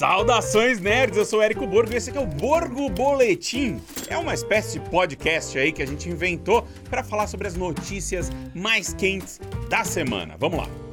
Saudações nerds, eu sou o Érico Borgo e esse aqui é o Borgo Boletim. É uma espécie de podcast aí que a gente inventou para falar sobre as notícias mais quentes da semana. Vamos lá.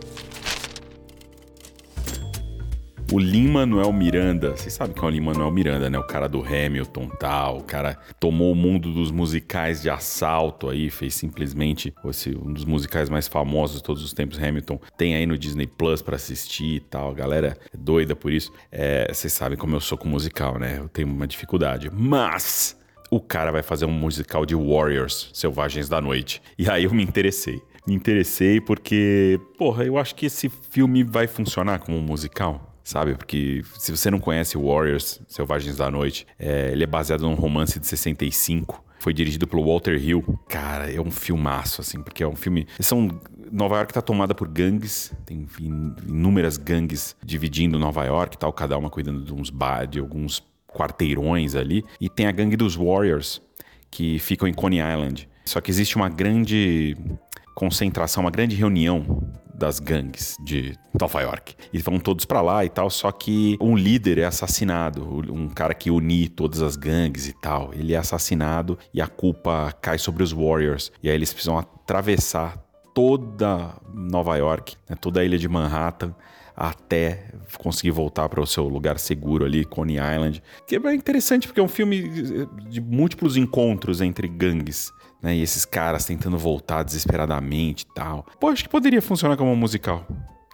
O Lin-Manuel Miranda, vocês sabem que é o Lin-Manuel Miranda, né? O cara do Hamilton tal, o cara tomou o mundo dos musicais de assalto aí, fez simplesmente esse, um dos musicais mais famosos de todos os tempos, Hamilton. Tem aí no Disney Plus para assistir e tal, a galera é doida por isso. É, vocês sabem como eu sou com musical, né? Eu tenho uma dificuldade, mas o cara vai fazer um musical de Warriors, Selvagens da Noite. E aí eu me interessei. Me interessei porque, porra, eu acho que esse filme vai funcionar como um musical sabe? Porque se você não conhece Warriors, Selvagens da Noite, é, ele é baseado num romance de 65. Foi dirigido pelo Walter Hill. Cara, é um filmaço, assim, porque é um filme. São. Nova York tá tomada por gangues, tem inúmeras gangues dividindo Nova York tal, cada uma cuidando de uns bar, de alguns quarteirões ali. E tem a gangue dos Warriors, que ficam em Coney Island. Só que existe uma grande concentração, uma grande reunião das gangues de Nova York. E vão todos para lá e tal, só que um líder é assassinado, um cara que une todas as gangues e tal. Ele é assassinado e a culpa cai sobre os Warriors. E aí eles precisam atravessar toda Nova York, né, toda a ilha de Manhattan até conseguir voltar para o seu lugar seguro ali, Coney Island. Que é interessante porque é um filme de múltiplos encontros entre gangues né? E esses caras tentando voltar desesperadamente e tal. Pô, acho que poderia funcionar como um musical.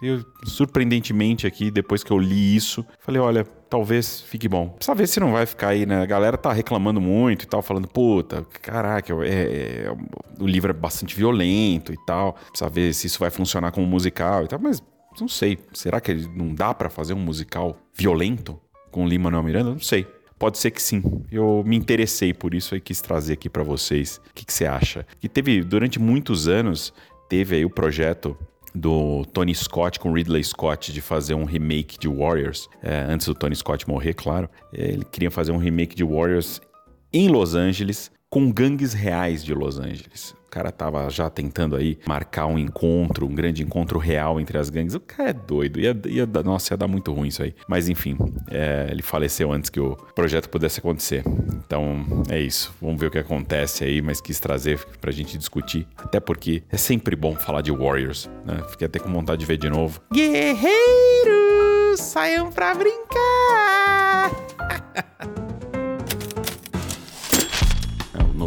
Eu, surpreendentemente aqui, depois que eu li isso, falei, olha, talvez fique bom. Precisa ver se não vai ficar aí, né? A galera tá reclamando muito e tal, falando, puta, caraca, é, é, o livro é bastante violento e tal. Precisa ver se isso vai funcionar como musical e tal, mas não sei. Será que não dá para fazer um musical violento com o Lima Manuel Miranda? Não sei. Pode ser que sim. Eu me interessei por isso e quis trazer aqui para vocês. O que, que você acha? Que teve, durante muitos anos, teve aí o projeto do Tony Scott com Ridley Scott de fazer um remake de Warriors, é, antes do Tony Scott morrer, claro. Ele queria fazer um remake de Warriors em Los Angeles, com gangues reais de Los Angeles cara tava já tentando aí marcar um encontro, um grande encontro real entre as gangues. O cara é doido. Ia, ia, nossa, ia dar muito ruim isso aí. Mas enfim, é, ele faleceu antes que o projeto pudesse acontecer. Então é isso. Vamos ver o que acontece aí, mas quis trazer pra gente discutir. Até porque é sempre bom falar de Warriors, né? Fiquei até com vontade de ver de novo. Guerreiros, saiam pra brincar!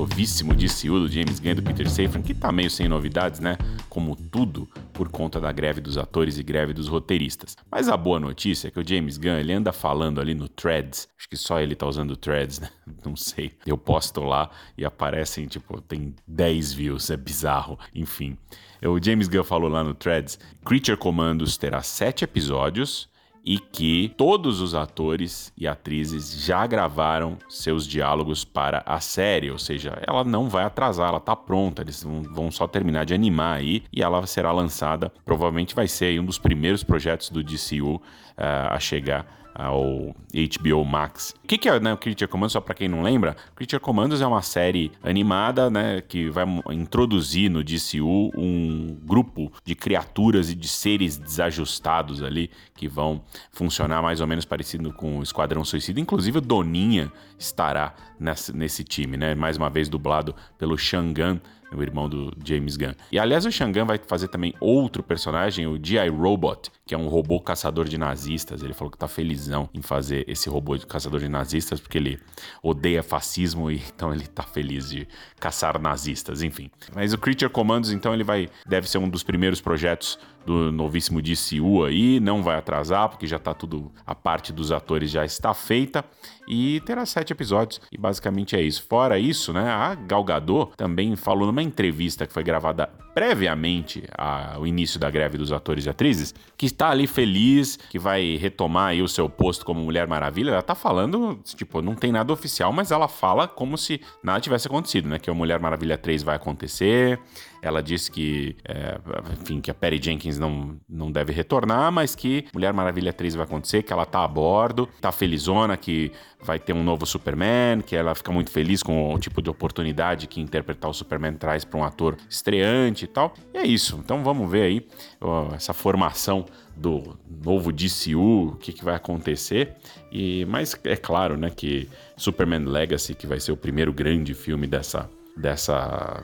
novíssimo DCU do James Gunn do Peter Safran, que tá meio sem novidades, né? Como tudo, por conta da greve dos atores e greve dos roteiristas. Mas a boa notícia é que o James Gunn, ele anda falando ali no Threads, acho que só ele tá usando Threads, né? Não sei. Eu posto lá e aparecem, tipo, tem 10 views, é bizarro. Enfim, o James Gunn falou lá no Threads, Creature Commandos terá 7 episódios e que todos os atores e atrizes já gravaram seus diálogos para a série, ou seja, ela não vai atrasar, ela tá pronta, eles vão só terminar de animar aí e ela será lançada, provavelmente vai ser um dos primeiros projetos do DCU uh, eh, a chegar ao HBO Max. O que, que é né, o Creature Commandos, só para quem não lembra? Creature Commandos é uma série animada né, que vai introduzir no DCU um grupo de criaturas e de seres desajustados ali que vão funcionar mais ou menos parecido com o Esquadrão Suicida. Inclusive Doninha estará nesse, nesse time, né? mais uma vez dublado pelo Shangan o irmão do James Gunn. E aliás, o Shangan vai fazer também outro personagem, o G.I. Robot, que é um robô caçador de nazistas. Ele falou que tá felizão em fazer esse robô de caçador de nazistas, porque ele odeia fascismo e então ele tá feliz de caçar nazistas, enfim. Mas o Creature Commandos, então, ele vai deve ser um dos primeiros projetos do novíssimo DCU aí, não vai atrasar, porque já tá tudo, a parte dos atores já está feita, e terá sete episódios, e basicamente é isso. Fora isso, né, a Gal Gadot também falou numa entrevista que foi gravada previamente ao início da greve dos atores e atrizes, que está ali feliz, que vai retomar aí o seu posto como Mulher Maravilha. Ela tá falando, tipo, não tem nada oficial, mas ela fala como se nada tivesse acontecido, né? Que o Mulher Maravilha 3 vai acontecer. Ela disse que, é, enfim, que a Perry Jenkins não, não deve retornar, mas que Mulher Maravilha 3 vai acontecer, que ela tá a bordo, tá felizona, que vai ter um novo Superman, que ela fica muito feliz com o tipo de oportunidade que interpretar o Superman traz para um ator estreante e tal. E é isso. Então vamos ver aí ó, essa formação do novo DCU, o que, que vai acontecer. E, mas é claro, né, que Superman Legacy, que vai ser o primeiro grande filme dessa dessa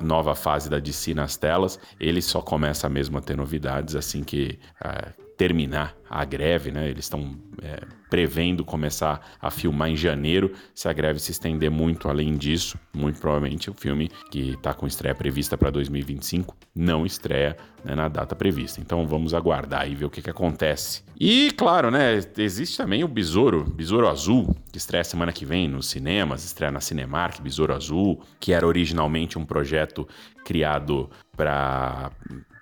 nova fase da DC nas telas, ele só começa mesmo a ter novidades assim que é, terminar a greve, né? Eles estão é, prevendo começar a filmar em janeiro. Se a greve se estender muito além disso, muito provavelmente o filme que está com estreia prevista para 2025 não estreia né, na data prevista. Então vamos aguardar e ver o que, que acontece. E claro, né? Existe também o Besouro, Besouro Azul, que estreia semana que vem nos cinemas, estreia na Cinemark, Besouro Azul, que era originalmente um projeto criado para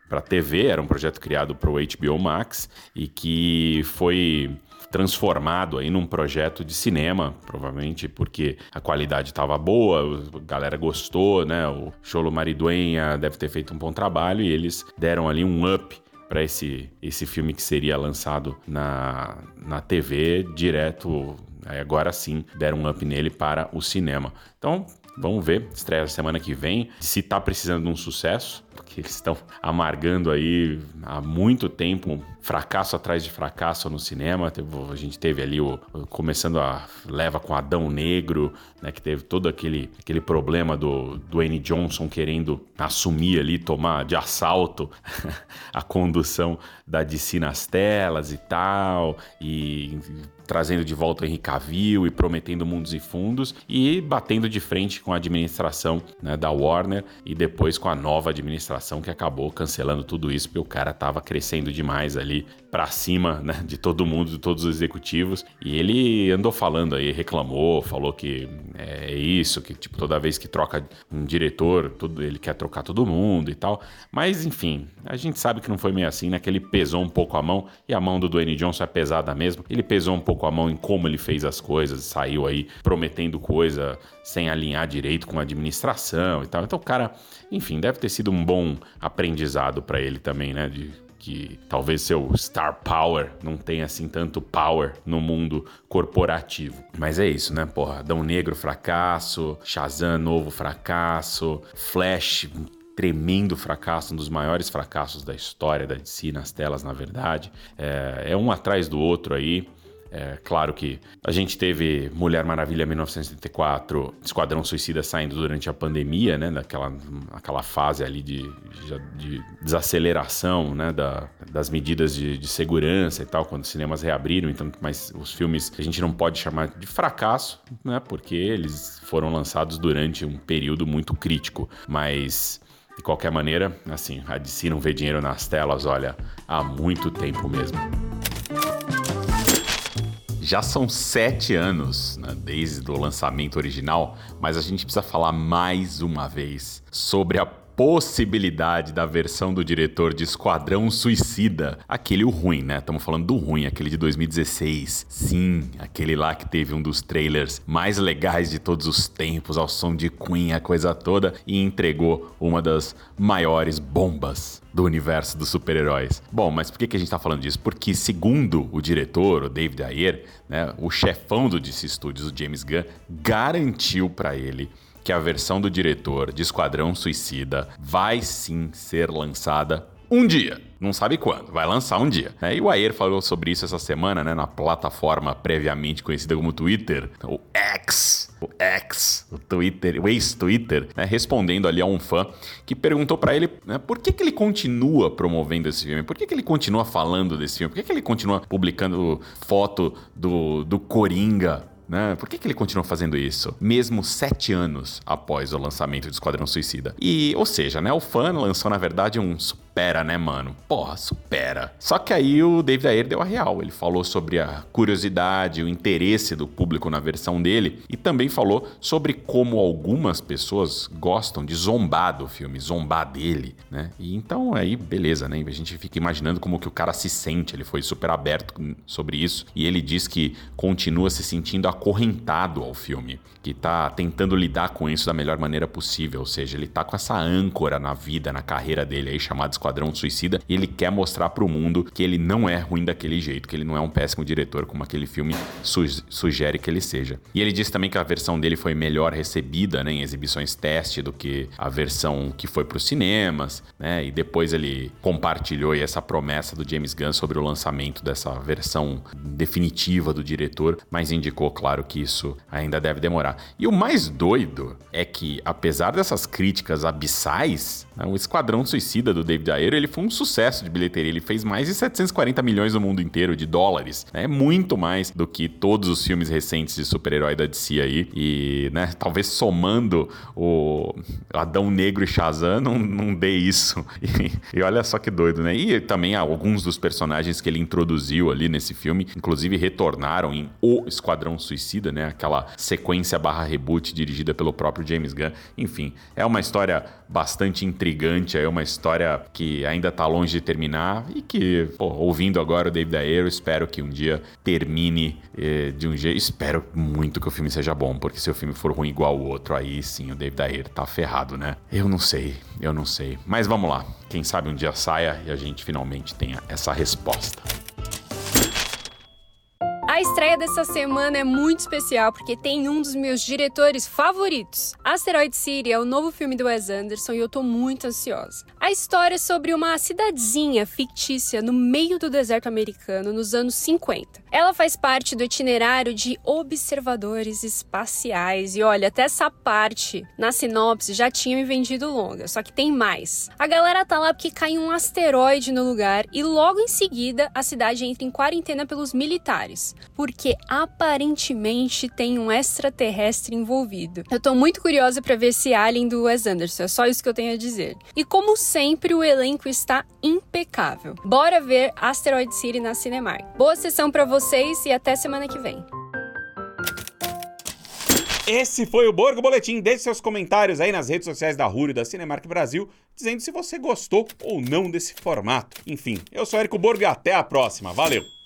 para TV, era um projeto criado para o HBO Max e que foi transformado aí num projeto de cinema, provavelmente porque a qualidade estava boa, a galera gostou, né? O Cholo Mariduenha deve ter feito um bom trabalho e eles deram ali um up para esse, esse filme que seria lançado na, na TV direto. Agora sim, deram um up nele para o cinema. Então, Vamos ver, estreia semana que vem. Se tá precisando de um sucesso, porque eles estão amargando aí há muito tempo, fracasso atrás de fracasso no cinema. A gente teve ali o começando a leva com Adão Negro, né, que teve todo aquele, aquele problema do Dwayne Johnson querendo assumir ali, tomar de assalto a condução da DC nas telas e tal, e trazendo de volta o Henry Cavill e prometendo mundos e fundos e batendo de frente com a administração né, da Warner e depois com a nova administração que acabou cancelando tudo isso porque o cara tava crescendo demais ali para cima né, de todo mundo, de todos os executivos e ele andou falando aí, reclamou, falou que é isso, que tipo toda vez que troca um diretor, tudo, ele quer trocar todo mundo e tal, mas enfim, a gente sabe que não foi meio assim, né, que ele pesou um pouco a mão e a mão do Dwayne Johnson é pesada mesmo, ele pesou um pouco a mão em como ele fez as coisas, saiu aí prometendo coisa sem alinhar direito com a administração e tal. Então o cara, enfim, deve ter sido um bom aprendizado para ele também, né? De que talvez seu star power não tenha assim tanto power no mundo corporativo. Mas é isso, né? Porra, Dão Negro fracasso, Shazam novo fracasso, Flash tremendo fracasso, um dos maiores fracassos da história da DC nas telas, na verdade. É, é um atrás do outro aí. É claro que a gente teve Mulher Maravilha 1974, Esquadrão Suicida saindo durante a pandemia, né? Daquela aquela fase ali de, de desaceleração, né? Da, das medidas de, de, segurança e tal, quando os cinemas reabriram. Então, mas os filmes a gente não pode chamar de fracasso, né? Porque eles foram lançados durante um período muito crítico. Mas de qualquer maneira, assim, a DC não vê dinheiro nas telas, olha, há muito tempo mesmo. Já são sete anos né, desde o lançamento original, mas a gente precisa falar mais uma vez sobre a possibilidade da versão do diretor de Esquadrão Suicida. Aquele o ruim, né? Estamos falando do ruim, aquele de 2016. Sim, aquele lá que teve um dos trailers mais legais de todos os tempos, ao som de Queen, a coisa toda, e entregou uma das maiores bombas do universo dos super-heróis. Bom, mas por que, a gente está falando disso? Porque, segundo o diretor, o David Ayer, né, o chefão do DC Studios, o James Gunn, garantiu para ele que a versão do diretor de Esquadrão Suicida vai sim ser lançada um dia. Não sabe quando, vai lançar um dia. É, e o Ayer falou sobre isso essa semana, né, na plataforma previamente conhecida como Twitter, o X, o X, o Twitter, o ex-Twitter, né, respondendo ali a um fã que perguntou para ele né, por que, que ele continua promovendo esse filme, por que, que ele continua falando desse filme, por que, que ele continua publicando foto do, do Coringa né? Por que, que ele continua fazendo isso? Mesmo sete anos após o lançamento de Esquadrão Suicida. E, ou seja, né? O fã lançou, na verdade, um supera, né, mano? Porra, supera. Só que aí o David Ayer deu a real. Ele falou sobre a curiosidade, o interesse do público na versão dele e também falou sobre como algumas pessoas gostam de zombar do filme, zombar dele, né? E então aí, beleza, né? A gente fica imaginando como que o cara se sente. Ele foi super aberto sobre isso e ele diz que continua se sentindo acorrentado ao filme, que tá tentando lidar com isso da melhor maneira possível, ou seja, ele tá com essa âncora na vida, na carreira dele aí chamado Esquadrão Suicida, e ele quer mostrar pro mundo que ele não é ruim daquele jeito, que ele não é um péssimo diretor como aquele filme su sugere que ele seja. E ele disse também que a versão dele foi melhor recebida, né, em exibições teste do que a versão que foi para os cinemas, né? E depois ele compartilhou essa promessa do James Gunn sobre o lançamento dessa versão definitiva do diretor, mas indicou, claro, que isso ainda deve demorar. E o mais doido é que, apesar dessas críticas abissais, né, o Esquadrão Suicida do David Ayer, ele foi um sucesso de bilheteria. Ele fez mais de 740 milhões no mundo inteiro de dólares. É né? muito mais do que todos os filmes recentes de super-herói da DC aí. E, né, talvez somando o Adão Negro e Shazam não, não dê isso. E, e olha só que doido, né? E também alguns dos personagens que ele introduziu ali nesse filme, inclusive retornaram em O Esquadrão Suicida, né? Aquela sequência barra reboot dirigida pelo próprio James Gunn. Enfim, é uma história bastante intrigante, é uma história que ainda tá longe de terminar e que, pô, ouvindo agora o David Ayer, eu espero que um dia termine eh, de um jeito. Espero muito que o filme seja bom, porque se o filme for ruim igual o outro, aí sim o David Ayer tá ferrado, né? Eu não sei, eu não sei. Mas vamos lá. Quem sabe um dia saia e a gente finalmente tenha essa resposta. Estreia dessa semana é muito especial porque tem um dos meus diretores favoritos. Asteroid City é o novo filme do Wes Anderson e eu tô muito ansiosa. A história é sobre uma cidadezinha fictícia no meio do deserto americano nos anos 50. Ela faz parte do itinerário de observadores espaciais e olha, até essa parte na sinopse já tinham me vendido longa, só que tem mais. A galera tá lá porque cai um asteroide no lugar e logo em seguida a cidade entra em quarentena pelos militares porque aparentemente tem um extraterrestre envolvido. Eu tô muito curiosa para ver esse Alien do Wes Anderson, é só isso que eu tenho a dizer. E como sempre, o elenco está impecável. Bora ver Asteroid City na Cinemark. Boa sessão para vocês e até semana que vem. Esse foi o Borgo Boletim. Deixe seus comentários aí nas redes sociais da Rúrio da Cinemark Brasil, dizendo se você gostou ou não desse formato. Enfim, eu sou Érico Borgo e até a próxima. Valeu!